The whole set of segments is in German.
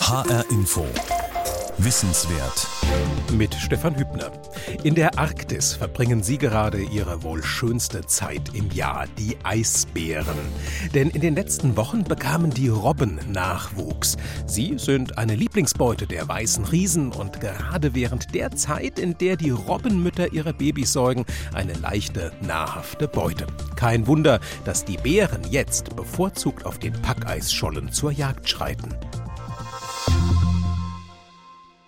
HR Info. Wissenswert. Mit Stefan Hübner. In der Arktis verbringen Sie gerade Ihre wohl schönste Zeit im Jahr, die Eisbären. Denn in den letzten Wochen bekamen die Robben Nachwuchs. Sie sind eine Lieblingsbeute der weißen Riesen und gerade während der Zeit, in der die Robbenmütter ihre Babys säugen, eine leichte, nahrhafte Beute. Kein Wunder, dass die Bären jetzt bevorzugt auf den Packeisschollen zur Jagd schreiten.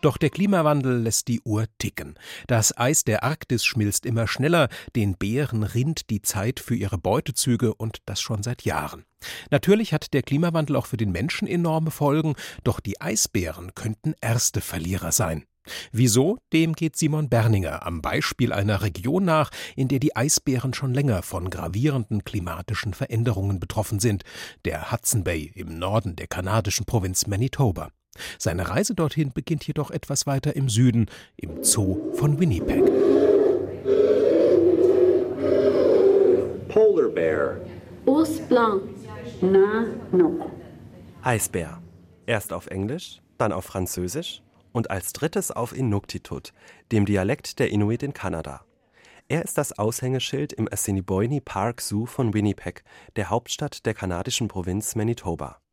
Doch der Klimawandel lässt die Uhr ticken. Das Eis der Arktis schmilzt immer schneller, den Bären rinnt die Zeit für ihre Beutezüge und das schon seit Jahren. Natürlich hat der Klimawandel auch für den Menschen enorme Folgen, doch die Eisbären könnten erste Verlierer sein. Wieso? Dem geht Simon Berninger am Beispiel einer Region nach, in der die Eisbären schon länger von gravierenden klimatischen Veränderungen betroffen sind, der Hudson Bay im Norden der kanadischen Provinz Manitoba. Seine Reise dorthin beginnt jedoch etwas weiter im Süden, im Zoo von Winnipeg. Polar Bear. Ours blanc. Na, no. Eisbär. Erst auf Englisch, dann auf Französisch und als drittes auf Inuktitut, dem Dialekt der Inuit in Kanada. Er ist das Aushängeschild im Assiniboine Park Zoo von Winnipeg, der Hauptstadt der kanadischen Provinz Manitoba.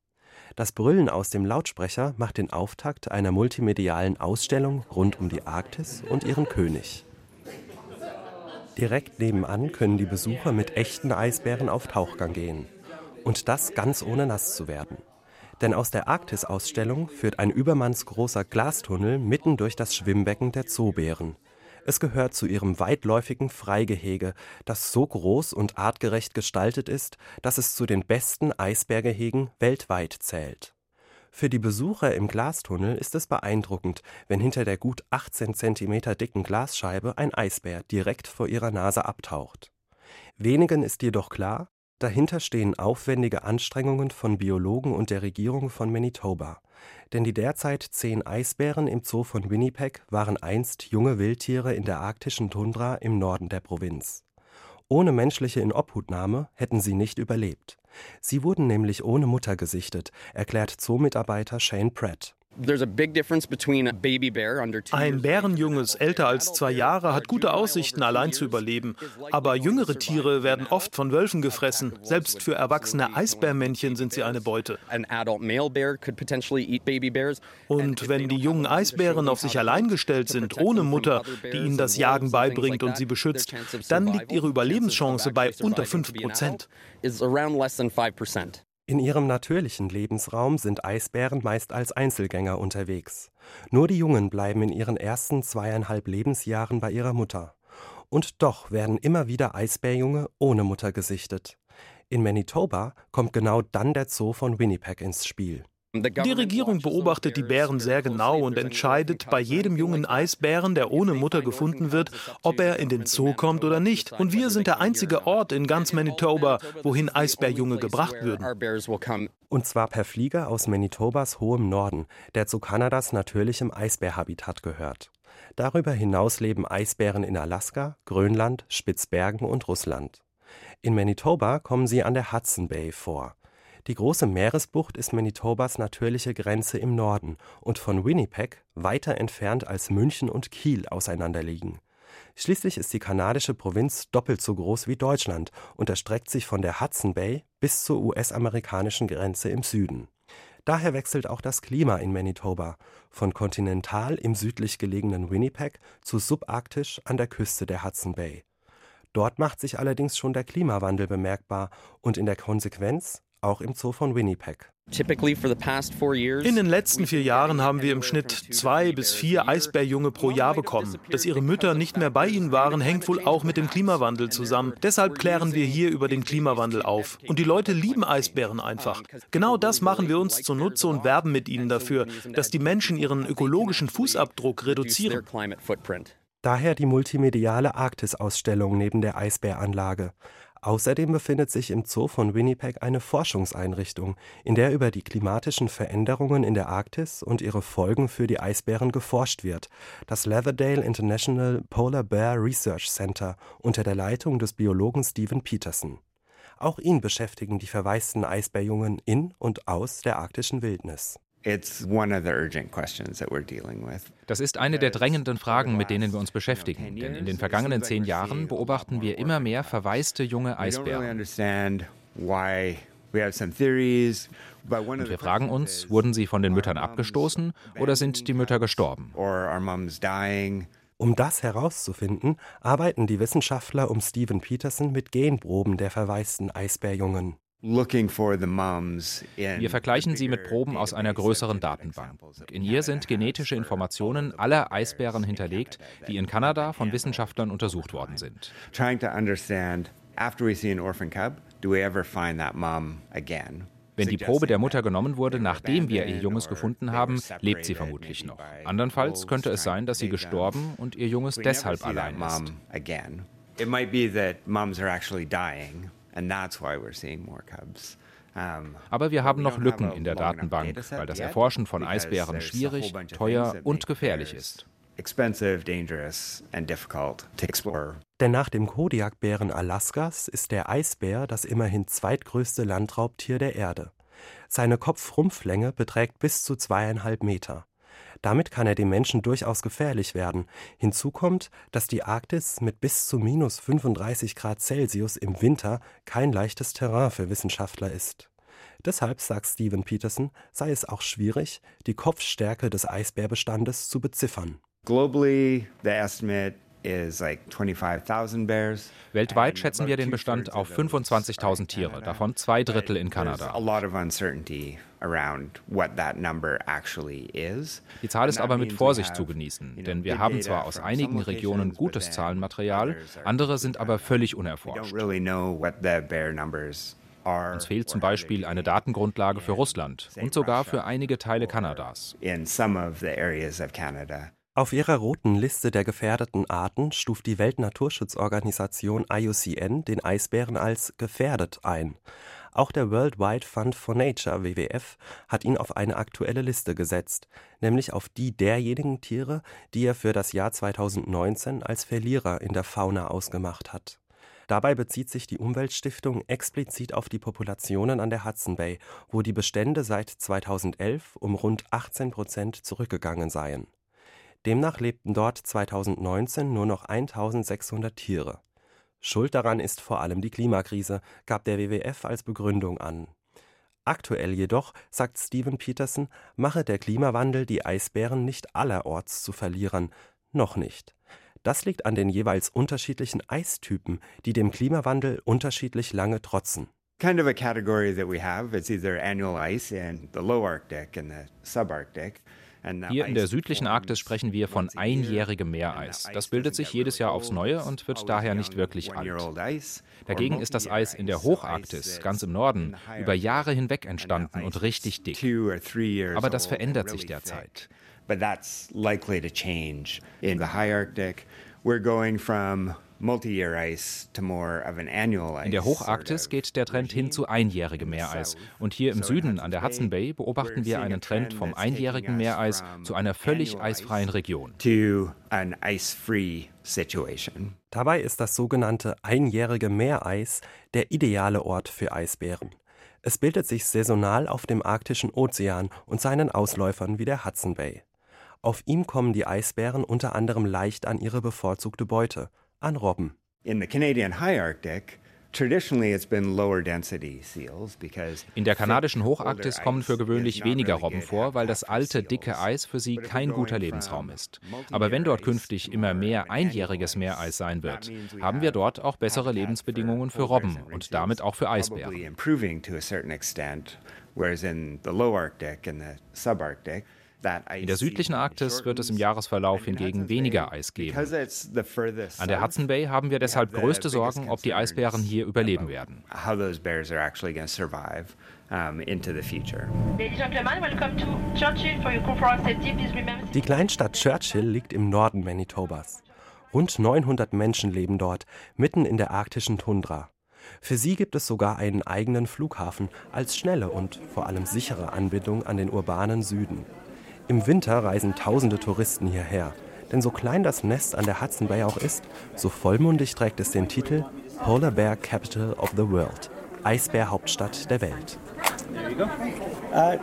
Das Brüllen aus dem Lautsprecher macht den Auftakt einer multimedialen Ausstellung rund um die Arktis und ihren König. Direkt nebenan können die Besucher mit echten Eisbären auf Tauchgang gehen. Und das ganz ohne nass zu werden. Denn aus der Arktis-Ausstellung führt ein übermannsgroßer Glastunnel mitten durch das Schwimmbecken der Zoobären. Es gehört zu ihrem weitläufigen Freigehege, das so groß und artgerecht gestaltet ist, dass es zu den besten Eisbärgehegen weltweit zählt. Für die Besucher im Glastunnel ist es beeindruckend, wenn hinter der gut 18 cm dicken Glasscheibe ein Eisbär direkt vor ihrer Nase abtaucht. Wenigen ist jedoch klar, dahinter stehen aufwendige Anstrengungen von Biologen und der Regierung von Manitoba denn die derzeit zehn Eisbären im Zoo von Winnipeg waren einst junge Wildtiere in der arktischen Tundra im Norden der Provinz. Ohne menschliche Inobhutnahme hätten sie nicht überlebt. Sie wurden nämlich ohne Mutter gesichtet, erklärt Zoomitarbeiter Shane Pratt ein Bärenjunges älter als zwei Jahre hat gute Aussichten, allein zu überleben. Aber jüngere Tiere werden oft von Wölfen gefressen. Selbst für erwachsene Eisbärmännchen sind sie eine Beute. Und wenn die jungen Eisbären auf sich allein gestellt sind, ohne Mutter, die ihnen das Jagen beibringt und sie beschützt, dann liegt ihre Überlebenschance bei unter 5 Prozent. In ihrem natürlichen Lebensraum sind Eisbären meist als Einzelgänger unterwegs. Nur die Jungen bleiben in ihren ersten zweieinhalb Lebensjahren bei ihrer Mutter. Und doch werden immer wieder Eisbärjunge ohne Mutter gesichtet. In Manitoba kommt genau dann der Zoo von Winnipeg ins Spiel. Die Regierung beobachtet die Bären sehr genau und entscheidet bei jedem jungen Eisbären, der ohne Mutter gefunden wird, ob er in den Zoo kommt oder nicht. Und wir sind der einzige Ort in ganz Manitoba, wohin Eisbärjunge gebracht würden. Und zwar per Flieger aus Manitobas hohem Norden, der zu Kanadas natürlichem Eisbärhabitat gehört. Darüber hinaus leben Eisbären in Alaska, Grönland, Spitzbergen und Russland. In Manitoba kommen sie an der Hudson Bay vor. Die große Meeresbucht ist Manitobas natürliche Grenze im Norden und von Winnipeg weiter entfernt als München und Kiel auseinanderliegen. Schließlich ist die kanadische Provinz doppelt so groß wie Deutschland und erstreckt sich von der Hudson Bay bis zur US-amerikanischen Grenze im Süden. Daher wechselt auch das Klima in Manitoba von kontinental im südlich gelegenen Winnipeg zu subarktisch an der Küste der Hudson Bay. Dort macht sich allerdings schon der Klimawandel bemerkbar und in der Konsequenz auch im Zoo von Winnipeg. In den letzten vier Jahren haben wir im Schnitt zwei bis vier Eisbärjunge pro Jahr bekommen. Dass ihre Mütter nicht mehr bei ihnen waren, hängt wohl auch mit dem Klimawandel zusammen. Deshalb klären wir hier über den Klimawandel auf. Und die Leute lieben Eisbären einfach. Genau das machen wir uns zunutze und werben mit ihnen dafür, dass die Menschen ihren ökologischen Fußabdruck reduzieren. Daher die multimediale Arktis-Ausstellung neben der Eisbäranlage. Außerdem befindet sich im Zoo von Winnipeg eine Forschungseinrichtung, in der über die klimatischen Veränderungen in der Arktis und ihre Folgen für die Eisbären geforscht wird, das Leatherdale International Polar Bear Research Center unter der Leitung des Biologen Stephen Peterson. Auch ihn beschäftigen die verwaisten Eisbärjungen in und aus der arktischen Wildnis Das ist eine der drängenden Fragen, mit denen wir uns beschäftigen. Denn in den vergangenen zehn Jahren beobachten wir immer mehr verwaiste junge Eisbären. Und wir fragen uns, wurden sie von den Müttern abgestoßen oder sind die Mütter gestorben? Um das herauszufinden, arbeiten die Wissenschaftler um Stephen Peterson mit Genproben der verwaisten Eisbärjungen. Wir vergleichen sie mit Proben aus einer größeren Datenbank. In ihr sind genetische Informationen aller Eisbären hinterlegt, die in Kanada von Wissenschaftlern untersucht worden sind. Wenn die Probe der Mutter genommen wurde, nachdem wir ihr Junges gefunden haben, lebt sie vermutlich noch. Andernfalls könnte es sein, dass sie gestorben und ihr Junges deshalb allein ist. Aber wir haben noch Lücken in der Datenbank, weil das Erforschen von Eisbären schwierig, teuer und gefährlich ist. Denn nach dem Kodiakbären Alaskas ist der Eisbär das immerhin zweitgrößte Landraubtier der Erde. Seine Kopfrumpflänge beträgt bis zu zweieinhalb Meter. Damit kann er dem Menschen durchaus gefährlich werden. Hinzu kommt, dass die Arktis mit bis zu minus 35 Grad Celsius im Winter kein leichtes Terrain für Wissenschaftler ist. Deshalb, sagt Steven Peterson, sei es auch schwierig, die Kopfstärke des Eisbärbestandes zu beziffern. Globally, the estimate Weltweit schätzen wir den Bestand auf 25.000 Tiere, davon zwei Drittel in Kanada. Die Zahl ist aber mit Vorsicht zu genießen, denn wir haben zwar aus einigen Regionen gutes Zahlenmaterial, andere sind aber völlig unerforscht. Uns fehlt zum Beispiel eine Datengrundlage für Russland und sogar für einige Teile Kanadas. Auf ihrer roten Liste der gefährdeten Arten stuft die Weltnaturschutzorganisation IUCN den Eisbären als gefährdet ein. Auch der World Wide Fund for Nature WWF hat ihn auf eine aktuelle Liste gesetzt, nämlich auf die derjenigen Tiere, die er für das Jahr 2019 als Verlierer in der Fauna ausgemacht hat. Dabei bezieht sich die Umweltstiftung explizit auf die Populationen an der Hudson Bay, wo die Bestände seit 2011 um rund 18 Prozent zurückgegangen seien Demnach lebten dort 2019 nur noch 1600 Tiere. Schuld daran ist vor allem die Klimakrise, gab der WWF als Begründung an. Aktuell jedoch, sagt Steven Peterson, mache der Klimawandel die Eisbären nicht allerorts zu Verlierern, noch nicht. Das liegt an den jeweils unterschiedlichen Eistypen, die dem Klimawandel unterschiedlich lange trotzen. Kind of a category that we have, it's either annual ice in the low Arctic and the subarctic. Hier in der südlichen Arktis sprechen wir von einjährigem Meereis. Das bildet sich jedes Jahr aufs Neue und wird daher nicht wirklich alt. Dagegen ist das Eis in der Hocharktis, ganz im Norden, über Jahre hinweg entstanden und richtig dick. Aber das verändert sich derzeit. But that's likely to change. In the high Arctic, we're going from in der Hocharktis geht der Trend hin zu einjährigem Meereis. Und hier im Süden an der Hudson Bay beobachten wir einen Trend vom einjährigen Meereis zu einer völlig eisfreien Region. Dabei ist das sogenannte einjährige Meereis der ideale Ort für Eisbären. Es bildet sich saisonal auf dem arktischen Ozean und seinen Ausläufern wie der Hudson Bay. Auf ihm kommen die Eisbären unter anderem leicht an ihre bevorzugte Beute, an Robben. In the Canadian high Arctic, in der kanadischen Hocharktis kommen für gewöhnlich weniger Robben vor, weil das alte, dicke Eis für sie kein guter Lebensraum ist. Aber wenn dort künftig immer mehr einjähriges Meereis sein wird, haben wir dort auch bessere Lebensbedingungen für Robben und damit auch für Eisbären. In der südlichen Arktis wird es im Jahresverlauf hingegen weniger Eis geben. An der Hudson Bay haben wir deshalb größte Sorgen, ob die Eisbären hier überleben werden. Die Kleinstadt Churchill liegt im Norden Manitobas. Rund 900 Menschen leben dort, mitten in der arktischen Tundra. Für sie gibt es sogar einen eigenen Flughafen als schnelle und vor allem sichere Anbindung an den urbanen Süden. Im Winter reisen tausende Touristen hierher. Denn so klein das Nest an der Hudson Bay auch ist, so vollmundig trägt es den Titel Polar Bear Capital of the World, Eisbär Hauptstadt der Welt. Uh,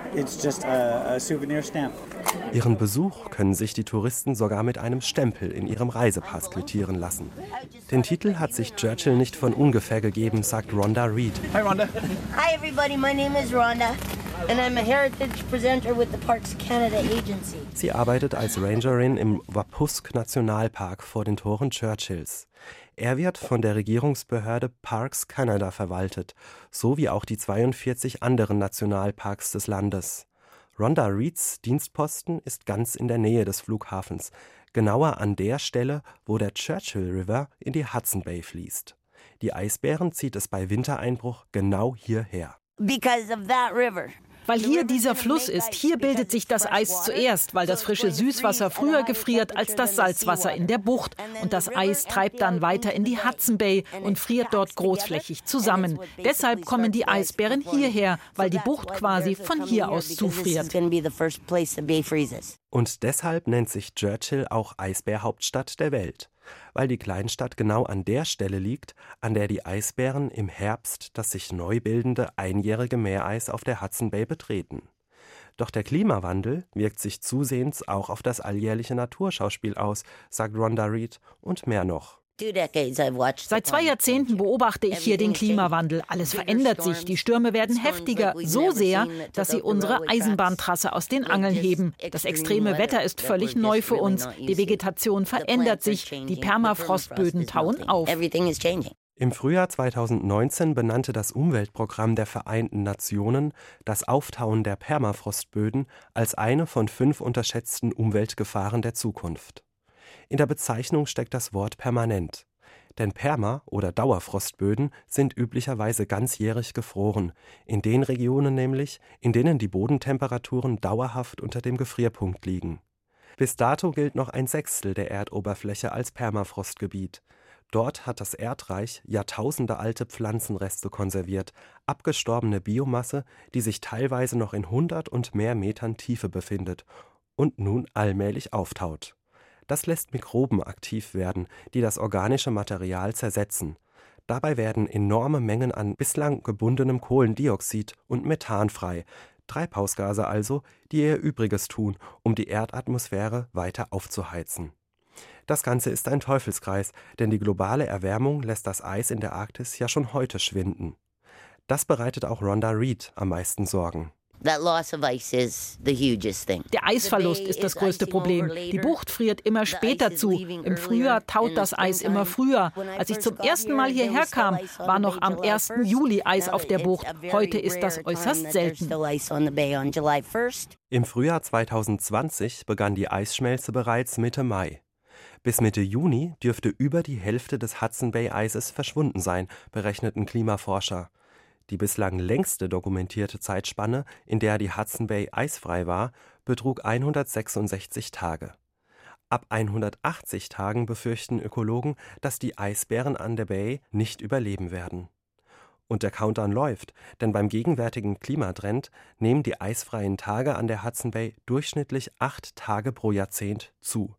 Ihren Besuch können sich die Touristen sogar mit einem Stempel in ihrem Reisepass quittieren lassen. Den Titel hat sich Churchill nicht von ungefähr gegeben, sagt Rhonda Reed. Hi Rhonda. Hi everybody, my name is Rhonda. And I'm a heritage presenter with the Parks Canada Agency. Sie arbeitet als Rangerin im Wapusk Nationalpark vor den Toren Churchills. Er wird von der Regierungsbehörde Parks Canada verwaltet, so wie auch die 42 anderen Nationalparks des Landes. Rhonda Reeds Dienstposten ist ganz in der Nähe des Flughafens, genauer an der Stelle, wo der Churchill River in die Hudson Bay fließt. Die Eisbären zieht es bei Wintereinbruch genau hierher. Because of that river. Weil hier dieser Fluss ist, hier bildet sich das Eis zuerst, weil das frische Süßwasser früher gefriert als das Salzwasser in der Bucht. Und das Eis treibt dann weiter in die Hudson Bay und friert dort großflächig zusammen. Deshalb kommen die Eisbären hierher, weil die Bucht quasi von hier aus zufriert. Und deshalb nennt sich Churchill auch Eisbärhauptstadt der Welt weil die Kleinstadt genau an der Stelle liegt, an der die Eisbären im Herbst das sich neu bildende einjährige Meereis auf der Hudson Bay betreten. Doch der Klimawandel wirkt sich zusehends auch auf das alljährliche Naturschauspiel aus, sagt Rhonda Reed, und mehr noch. Seit zwei Jahrzehnten beobachte ich hier den Klimawandel. Alles verändert sich. Die Stürme werden heftiger, so sehr, dass sie unsere Eisenbahntrasse aus den Angeln heben. Das extreme Wetter ist völlig neu für uns. Die Vegetation verändert sich. Die Permafrostböden tauen auf. Im Frühjahr 2019 benannte das Umweltprogramm der Vereinten Nationen das Auftauen der Permafrostböden als eine von fünf unterschätzten Umweltgefahren der Zukunft. In der Bezeichnung steckt das Wort permanent. Denn Perma- oder Dauerfrostböden sind üblicherweise ganzjährig gefroren, in den Regionen nämlich, in denen die Bodentemperaturen dauerhaft unter dem Gefrierpunkt liegen. Bis dato gilt noch ein Sechstel der Erdoberfläche als Permafrostgebiet. Dort hat das Erdreich jahrtausendealte Pflanzenreste konserviert, abgestorbene Biomasse, die sich teilweise noch in hundert und mehr Metern Tiefe befindet und nun allmählich auftaut das lässt Mikroben aktiv werden, die das organische Material zersetzen. Dabei werden enorme Mengen an bislang gebundenem Kohlendioxid und Methan frei, Treibhausgase also, die ihr Übriges tun, um die Erdatmosphäre weiter aufzuheizen. Das Ganze ist ein Teufelskreis, denn die globale Erwärmung lässt das Eis in der Arktis ja schon heute schwinden. Das bereitet auch Rhonda Reed am meisten Sorgen. Der Eisverlust ist das größte Problem. Die Bucht friert immer später zu. Im Frühjahr taut das Eis immer früher. Als ich zum ersten Mal hierher kam, war noch am 1. Juli Eis auf der Bucht. Heute ist das äußerst selten. Im Frühjahr 2020 begann die Eisschmelze bereits Mitte Mai. Bis Mitte Juni dürfte über die Hälfte des Hudson Bay Eises verschwunden sein, berechneten Klimaforscher. Die bislang längste dokumentierte Zeitspanne, in der die Hudson Bay eisfrei war, betrug 166 Tage. Ab 180 Tagen befürchten Ökologen, dass die Eisbären an der Bay nicht überleben werden. Und der Countdown läuft, denn beim gegenwärtigen Klimatrend nehmen die eisfreien Tage an der Hudson Bay durchschnittlich acht Tage pro Jahrzehnt zu.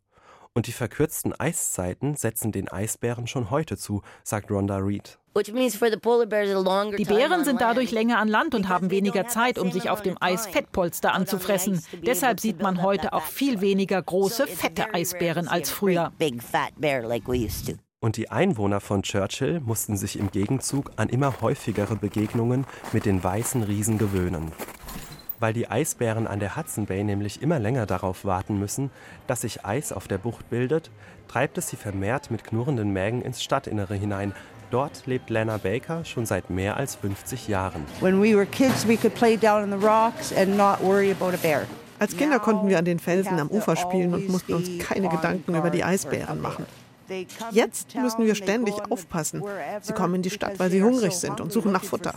Und die verkürzten Eiszeiten setzen den Eisbären schon heute zu, sagt Rhonda Reed. Die Bären sind dadurch länger an Land und haben weniger Zeit, um sich auf dem Eis Fettpolster anzufressen. Deshalb sieht man heute auch viel weniger große, fette Eisbären als früher. Und die Einwohner von Churchill mussten sich im Gegenzug an immer häufigere Begegnungen mit den weißen Riesen gewöhnen. Weil die Eisbären an der Hudson Bay nämlich immer länger darauf warten müssen, dass sich Eis auf der Bucht bildet, treibt es sie vermehrt mit knurrenden Mägen ins Stadtinnere hinein, Dort lebt Lana Baker schon seit mehr als 50 Jahren. Als Kinder konnten wir an den Felsen am Ufer spielen und mussten uns keine Gedanken über die Eisbären machen. Jetzt müssen wir ständig aufpassen. Sie kommen in die Stadt, weil sie hungrig sind und suchen nach Futter.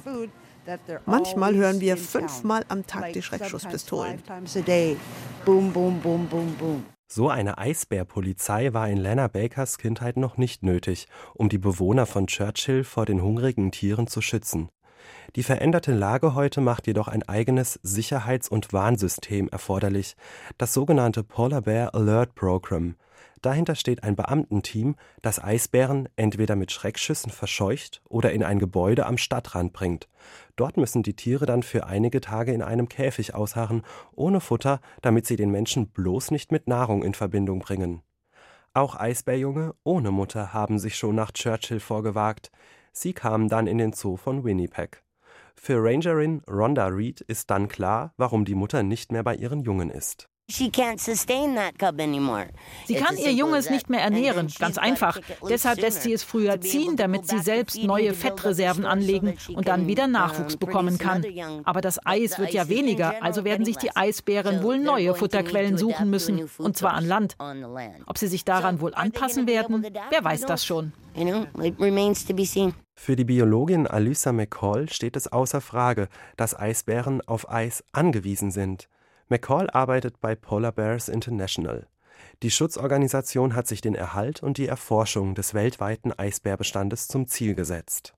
Manchmal hören wir fünfmal am Tag die Schreckschusspistolen. Boom, boom, boom, boom, boom. So eine Eisbärpolizei war in Lana Bakers Kindheit noch nicht nötig, um die Bewohner von Churchill vor den hungrigen Tieren zu schützen. Die veränderte Lage heute macht jedoch ein eigenes Sicherheits- und Warnsystem erforderlich, das sogenannte Polar Bear Alert Program. Dahinter steht ein Beamtenteam, das Eisbären entweder mit Schreckschüssen verscheucht oder in ein Gebäude am Stadtrand bringt. Dort müssen die Tiere dann für einige Tage in einem Käfig ausharren, ohne Futter, damit sie den Menschen bloß nicht mit Nahrung in Verbindung bringen. Auch Eisbärjunge ohne Mutter haben sich schon nach Churchill vorgewagt. Sie kamen dann in den Zoo von Winnipeg. Für Rangerin Rhonda Reed ist dann klar, warum die Mutter nicht mehr bei ihren Jungen ist. Sie kann ihr Junges nicht mehr ernähren, ganz einfach. Deshalb lässt sie es früher ziehen, damit sie selbst neue Fettreserven anlegen und dann wieder Nachwuchs bekommen kann. Aber das Eis wird ja weniger, also werden sich die Eisbären wohl neue Futterquellen suchen müssen, und zwar an Land. Ob sie sich daran wohl anpassen werden, wer weiß das schon. Für die Biologin Alyssa McCall steht es außer Frage, dass Eisbären auf Eis angewiesen sind. McCall arbeitet bei Polar Bears International. Die Schutzorganisation hat sich den Erhalt und die Erforschung des weltweiten Eisbärbestandes zum Ziel gesetzt.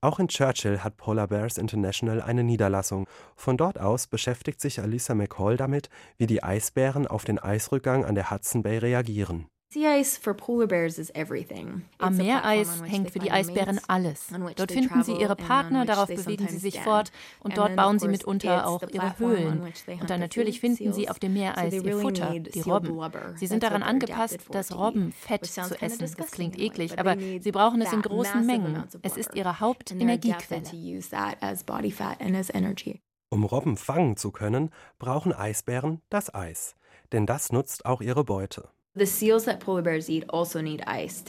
Auch in Churchill hat Polar Bears International eine Niederlassung. Von dort aus beschäftigt sich Alisa McCall damit, wie die Eisbären auf den Eisrückgang an der Hudson Bay reagieren. Am Meereis hängt für die Eisbären alles. Dort finden sie ihre Partner, darauf bewegen sie sich fort und dort bauen sie mitunter auch ihre Höhlen. Und dann natürlich finden sie auf dem Meereis ihr Futter, die Robben. Sie sind daran angepasst, das Robbenfett zu essen. Das klingt eklig, aber sie brauchen es in großen Mengen. Es ist ihre Hauptenergiequelle. Um Robben fangen zu können, brauchen Eisbären das Eis. Denn das nutzt auch ihre Beute. Also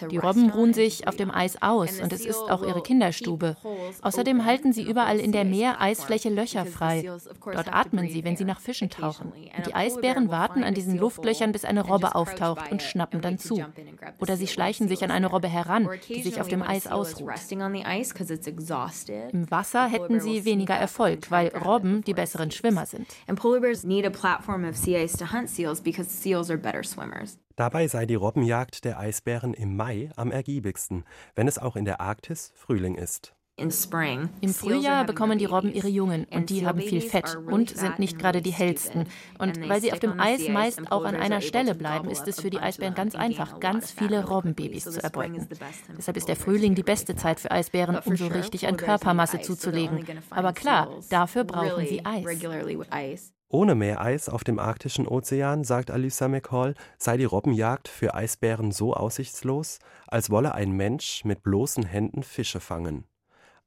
die Robben ruhen sich auf dem Eis aus und es ist auch ihre Kinderstube. Außerdem halten sie überall in der Meereisfläche Löcher frei. Dort atmen sie, wenn sie nach Fischen tauchen. Und die Eisbären warten an diesen Luftlöchern, bis eine Robbe auftaucht und schnappen dann zu. Oder sie schleichen sich an eine Robbe heran, die sich auf dem Eis ausruht. Im Wasser hätten sie weniger Erfolg, weil Robben die besseren Schwimmer sind. Dabei sei die Robbenjagd der Eisbären im Mai am ergiebigsten, wenn es auch in der Arktis Frühling ist im Frühjahr bekommen die Robben ihre Jungen und die haben viel Fett und sind nicht gerade die hellsten. Und weil sie auf dem Eis meist auch an einer Stelle bleiben, ist es für die Eisbären ganz einfach, ganz viele Robbenbabys zu erbeuten. Deshalb ist der Frühling die beste Zeit für Eisbären, um so richtig an Körpermasse zuzulegen. Aber klar, dafür brauchen sie Eis. Ohne Meereis auf dem arktischen Ozean, sagt Alisa McCall, sei die Robbenjagd für Eisbären so aussichtslos, als wolle ein Mensch mit bloßen Händen Fische fangen.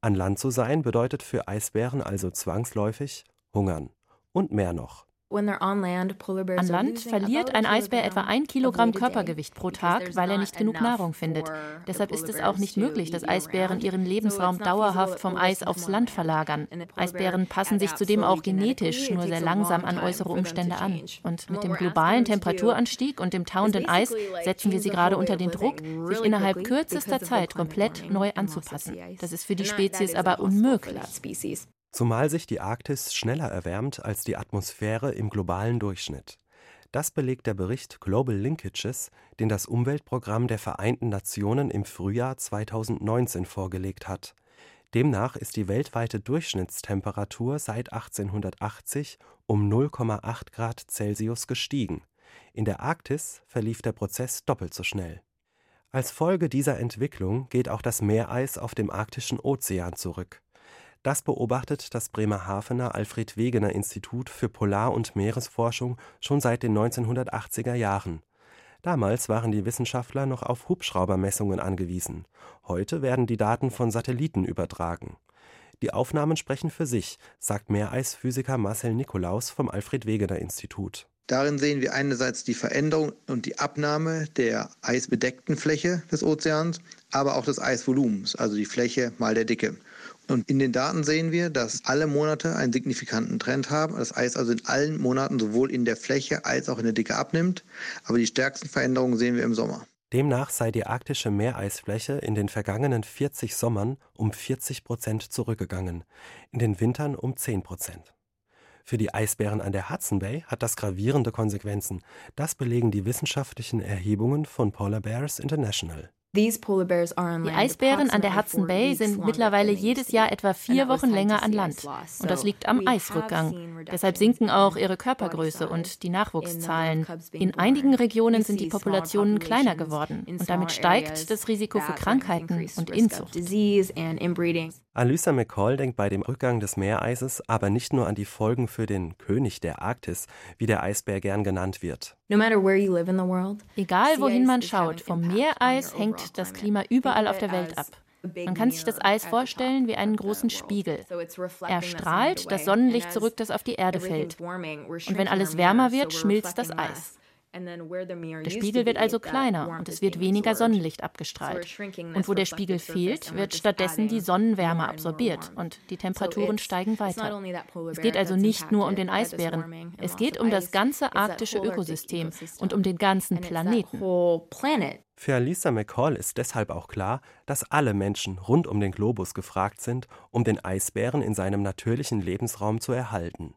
An Land zu sein bedeutet für Eisbären also zwangsläufig Hungern und mehr noch. An Land verliert ein Eisbär etwa ein Kilogramm Körpergewicht pro Tag, weil er nicht genug Nahrung findet. Deshalb ist es auch nicht möglich, dass Eisbären ihren Lebensraum dauerhaft vom Eis aufs Land verlagern. Eisbären passen sich zudem auch genetisch nur sehr langsam an äußere Umstände an. Und mit dem globalen Temperaturanstieg und dem tauenden Eis setzen wir sie gerade unter den Druck, sich innerhalb kürzester Zeit komplett neu anzupassen. Das ist für die Spezies aber unmöglich zumal sich die Arktis schneller erwärmt als die Atmosphäre im globalen Durchschnitt. Das belegt der Bericht Global Linkages, den das Umweltprogramm der Vereinten Nationen im Frühjahr 2019 vorgelegt hat. Demnach ist die weltweite Durchschnittstemperatur seit 1880 um 0,8 Grad Celsius gestiegen. In der Arktis verlief der Prozess doppelt so schnell. Als Folge dieser Entwicklung geht auch das Meereis auf dem Arktischen Ozean zurück. Das beobachtet das Bremerhavener Alfred Wegener Institut für Polar und Meeresforschung schon seit den 1980er Jahren. Damals waren die Wissenschaftler noch auf Hubschraubermessungen angewiesen. Heute werden die Daten von Satelliten übertragen. Die Aufnahmen sprechen für sich, sagt Meereisphysiker Marcel Nikolaus vom Alfred Wegener Institut. Darin sehen wir einerseits die Veränderung und die Abnahme der eisbedeckten Fläche des Ozeans, aber auch des Eisvolumens, also die Fläche mal der Dicke. Und in den Daten sehen wir, dass alle Monate einen signifikanten Trend haben. Das Eis also in allen Monaten sowohl in der Fläche als auch in der Dicke abnimmt. Aber die stärksten Veränderungen sehen wir im Sommer. Demnach sei die arktische Meereisfläche in den vergangenen 40 Sommern um 40 Prozent zurückgegangen, in den Wintern um 10 Prozent. Für die Eisbären an der Hudson Bay hat das gravierende Konsequenzen. Das belegen die wissenschaftlichen Erhebungen von Polar Bears International. Die Eisbären an der Hudson Bay sind mittlerweile jedes Jahr etwa vier Wochen länger an Land. Und das liegt am Eisrückgang. Deshalb sinken auch ihre Körpergröße und die Nachwuchszahlen. In einigen Regionen sind die Populationen kleiner geworden. Und damit steigt das Risiko für Krankheiten und Inzucht. Alyssa McCall denkt bei dem Rückgang des Meereises aber nicht nur an die Folgen für den König der Arktis, wie der Eisbär gern genannt wird. Egal wohin man schaut, vom Meereis hängt das Klima überall auf der Welt ab. Man kann sich das Eis vorstellen wie einen großen Spiegel. Er strahlt das Sonnenlicht zurück, das auf die Erde fällt. Und wenn alles wärmer wird, schmilzt das Eis. Der Spiegel wird also kleiner und es wird weniger Sonnenlicht abgestrahlt. Und wo der Spiegel fehlt, wird stattdessen die Sonnenwärme absorbiert und die Temperaturen steigen weiter. Es geht also nicht nur um den Eisbären, es geht um das ganze arktische Ökosystem und um den ganzen Planeten. Für Lisa McCall ist deshalb auch klar, dass alle Menschen rund um den Globus gefragt sind, um den Eisbären in seinem natürlichen Lebensraum zu erhalten.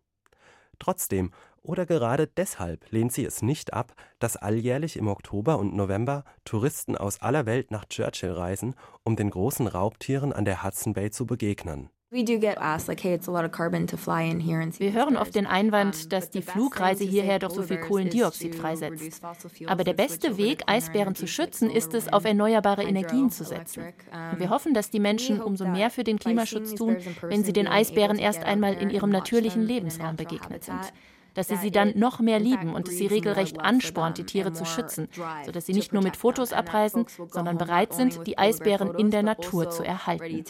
Trotzdem oder gerade deshalb lehnt sie es nicht ab, dass alljährlich im Oktober und November Touristen aus aller Welt nach Churchill reisen, um den großen Raubtieren an der Hudson Bay zu begegnen. Wir hören oft den Einwand, dass die Flugreise hierher doch so viel Kohlendioxid freisetzt. Aber der beste Weg, Eisbären zu schützen, ist es, auf erneuerbare Energien zu setzen. Und wir hoffen, dass die Menschen umso mehr für den Klimaschutz tun, wenn sie den Eisbären erst einmal in ihrem natürlichen Lebensraum begegnet sind dass sie sie dann noch mehr lieben und es sie regelrecht anspornt, die Tiere zu schützen, sodass sie nicht nur mit Fotos abreisen, sondern bereit sind, die Eisbären in der Natur zu erhalten.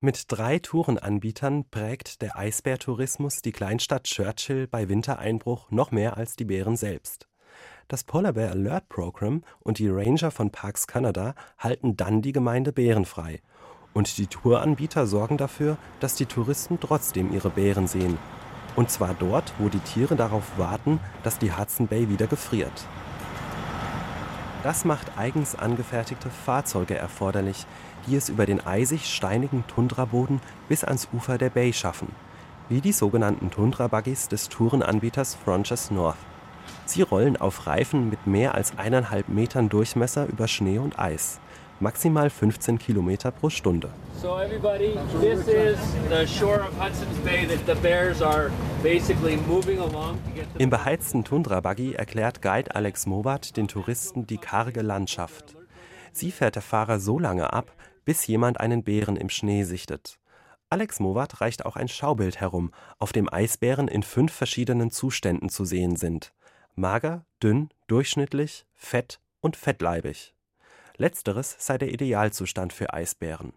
Mit drei Tourenanbietern prägt der Eisbärtourismus die Kleinstadt Churchill bei Wintereinbruch noch mehr als die Bären selbst. Das Polar Bear Alert Program und die Ranger von Parks Canada halten dann die Gemeinde bärenfrei und die Touranbieter sorgen dafür, dass die Touristen trotzdem ihre Bären sehen. Und zwar dort, wo die Tiere darauf warten, dass die Hudson Bay wieder gefriert. Das macht eigens angefertigte Fahrzeuge erforderlich, die es über den eisig-steinigen Tundraboden bis ans Ufer der Bay schaffen, wie die sogenannten Tundra-Buggies des Tourenanbieters Frontiers North. Sie rollen auf Reifen mit mehr als eineinhalb Metern Durchmesser über Schnee und Eis maximal 15 Kilometer pro Stunde. So everybody, this is the shore of Hudson's Bay that the bears are basically moving along to get Im beheizten Tundra-Buggy erklärt Guide Alex Mowat den Touristen die karge Landschaft. Sie fährt der Fahrer so lange ab, bis jemand einen Bären im Schnee sichtet. Alex Mowat reicht auch ein Schaubild herum, auf dem Eisbären in fünf verschiedenen Zuständen zu sehen sind. Mager, dünn, durchschnittlich, fett und fettleibig. Letzteres sei der Idealzustand für Eisbären.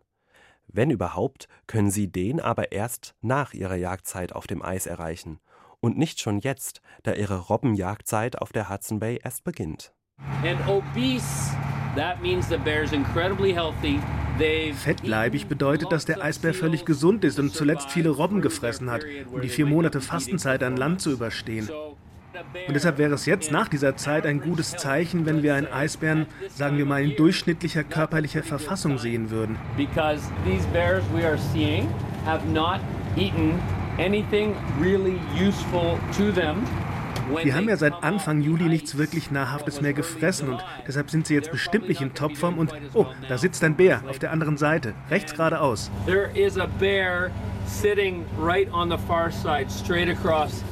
Wenn überhaupt, können sie den aber erst nach ihrer Jagdzeit auf dem Eis erreichen und nicht schon jetzt, da ihre Robbenjagdzeit auf der Hudson Bay erst beginnt. Fettleibig bedeutet, dass der Eisbär völlig gesund ist und zuletzt viele Robben gefressen hat, um die vier Monate Fastenzeit an Land zu überstehen. Und deshalb wäre es jetzt nach dieser Zeit ein gutes Zeichen, wenn wir einen Eisbären, sagen wir mal, in durchschnittlicher körperlicher Verfassung sehen würden. Die haben ja seit Anfang Juli nichts wirklich Nahrhaftes mehr gefressen und deshalb sind sie jetzt bestimmt nicht in Topform und oh, da sitzt ein Bär auf der anderen Seite, rechts geradeaus. There is a bear sitting right on the far side, straight across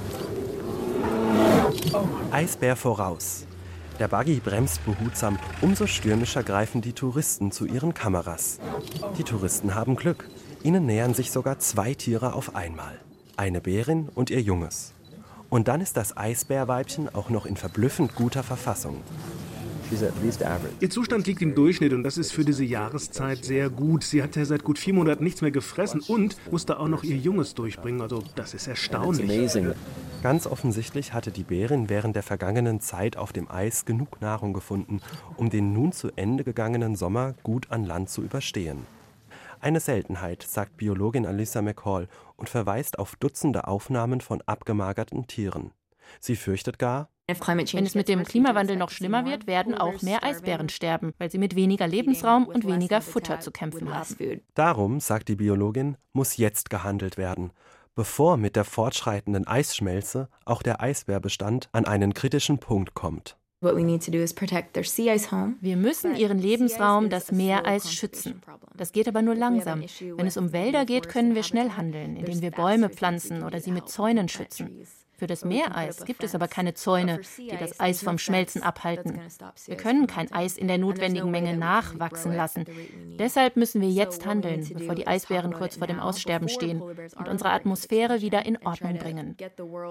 Eisbär voraus. Der Buggy bremst behutsam, umso stürmischer greifen die Touristen zu ihren Kameras. Die Touristen haben Glück. Ihnen nähern sich sogar zwei Tiere auf einmal. Eine Bärin und ihr Junges. Und dann ist das Eisbärweibchen auch noch in verblüffend guter Verfassung. Ihr Zustand liegt im Durchschnitt und das ist für diese Jahreszeit sehr gut. Sie hat ja seit gut vier Monaten nichts mehr gefressen und musste auch noch ihr Junges durchbringen. Also das ist erstaunlich. Ganz offensichtlich hatte die Bärin während der vergangenen Zeit auf dem Eis genug Nahrung gefunden, um den nun zu Ende gegangenen Sommer gut an Land zu überstehen. Eine Seltenheit, sagt Biologin Alyssa McCall und verweist auf Dutzende Aufnahmen von abgemagerten Tieren. Sie fürchtet gar, wenn es mit dem Klimawandel noch schlimmer wird, werden auch mehr Eisbären sterben, weil sie mit weniger Lebensraum und weniger Futter zu kämpfen haben. Darum, sagt die Biologin, muss jetzt gehandelt werden, bevor mit der fortschreitenden Eisschmelze auch der Eisbärbestand an einen kritischen Punkt kommt. Wir müssen ihren Lebensraum, das Meereis, schützen. Das geht aber nur langsam. Wenn es um Wälder geht, können wir schnell handeln, indem wir Bäume pflanzen oder sie mit Zäunen schützen. Für das Meereis gibt es aber keine Zäune, die das Eis vom Schmelzen abhalten. Wir können kein Eis in der notwendigen Menge nachwachsen lassen. Deshalb müssen wir jetzt handeln, bevor die Eisbären kurz vor dem Aussterben stehen und unsere Atmosphäre wieder in Ordnung bringen.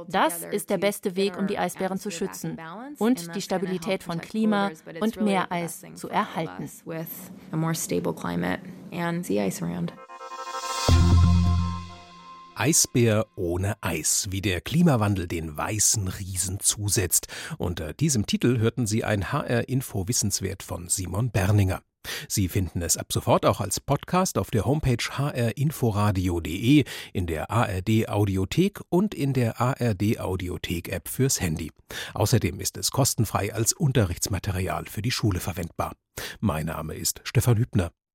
Das ist der beste Weg, um die Eisbären zu schützen und die Stabilität von Klima und Meereis zu erhalten. Eisbär ohne Eis, wie der Klimawandel den weißen Riesen zusetzt. Unter diesem Titel hörten Sie ein HR-Info Wissenswert von Simon Berninger. Sie finden es ab sofort auch als Podcast auf der Homepage hrinforadio.de, in der ARD Audiothek und in der ARD Audiothek App fürs Handy. Außerdem ist es kostenfrei als Unterrichtsmaterial für die Schule verwendbar. Mein Name ist Stefan Hübner.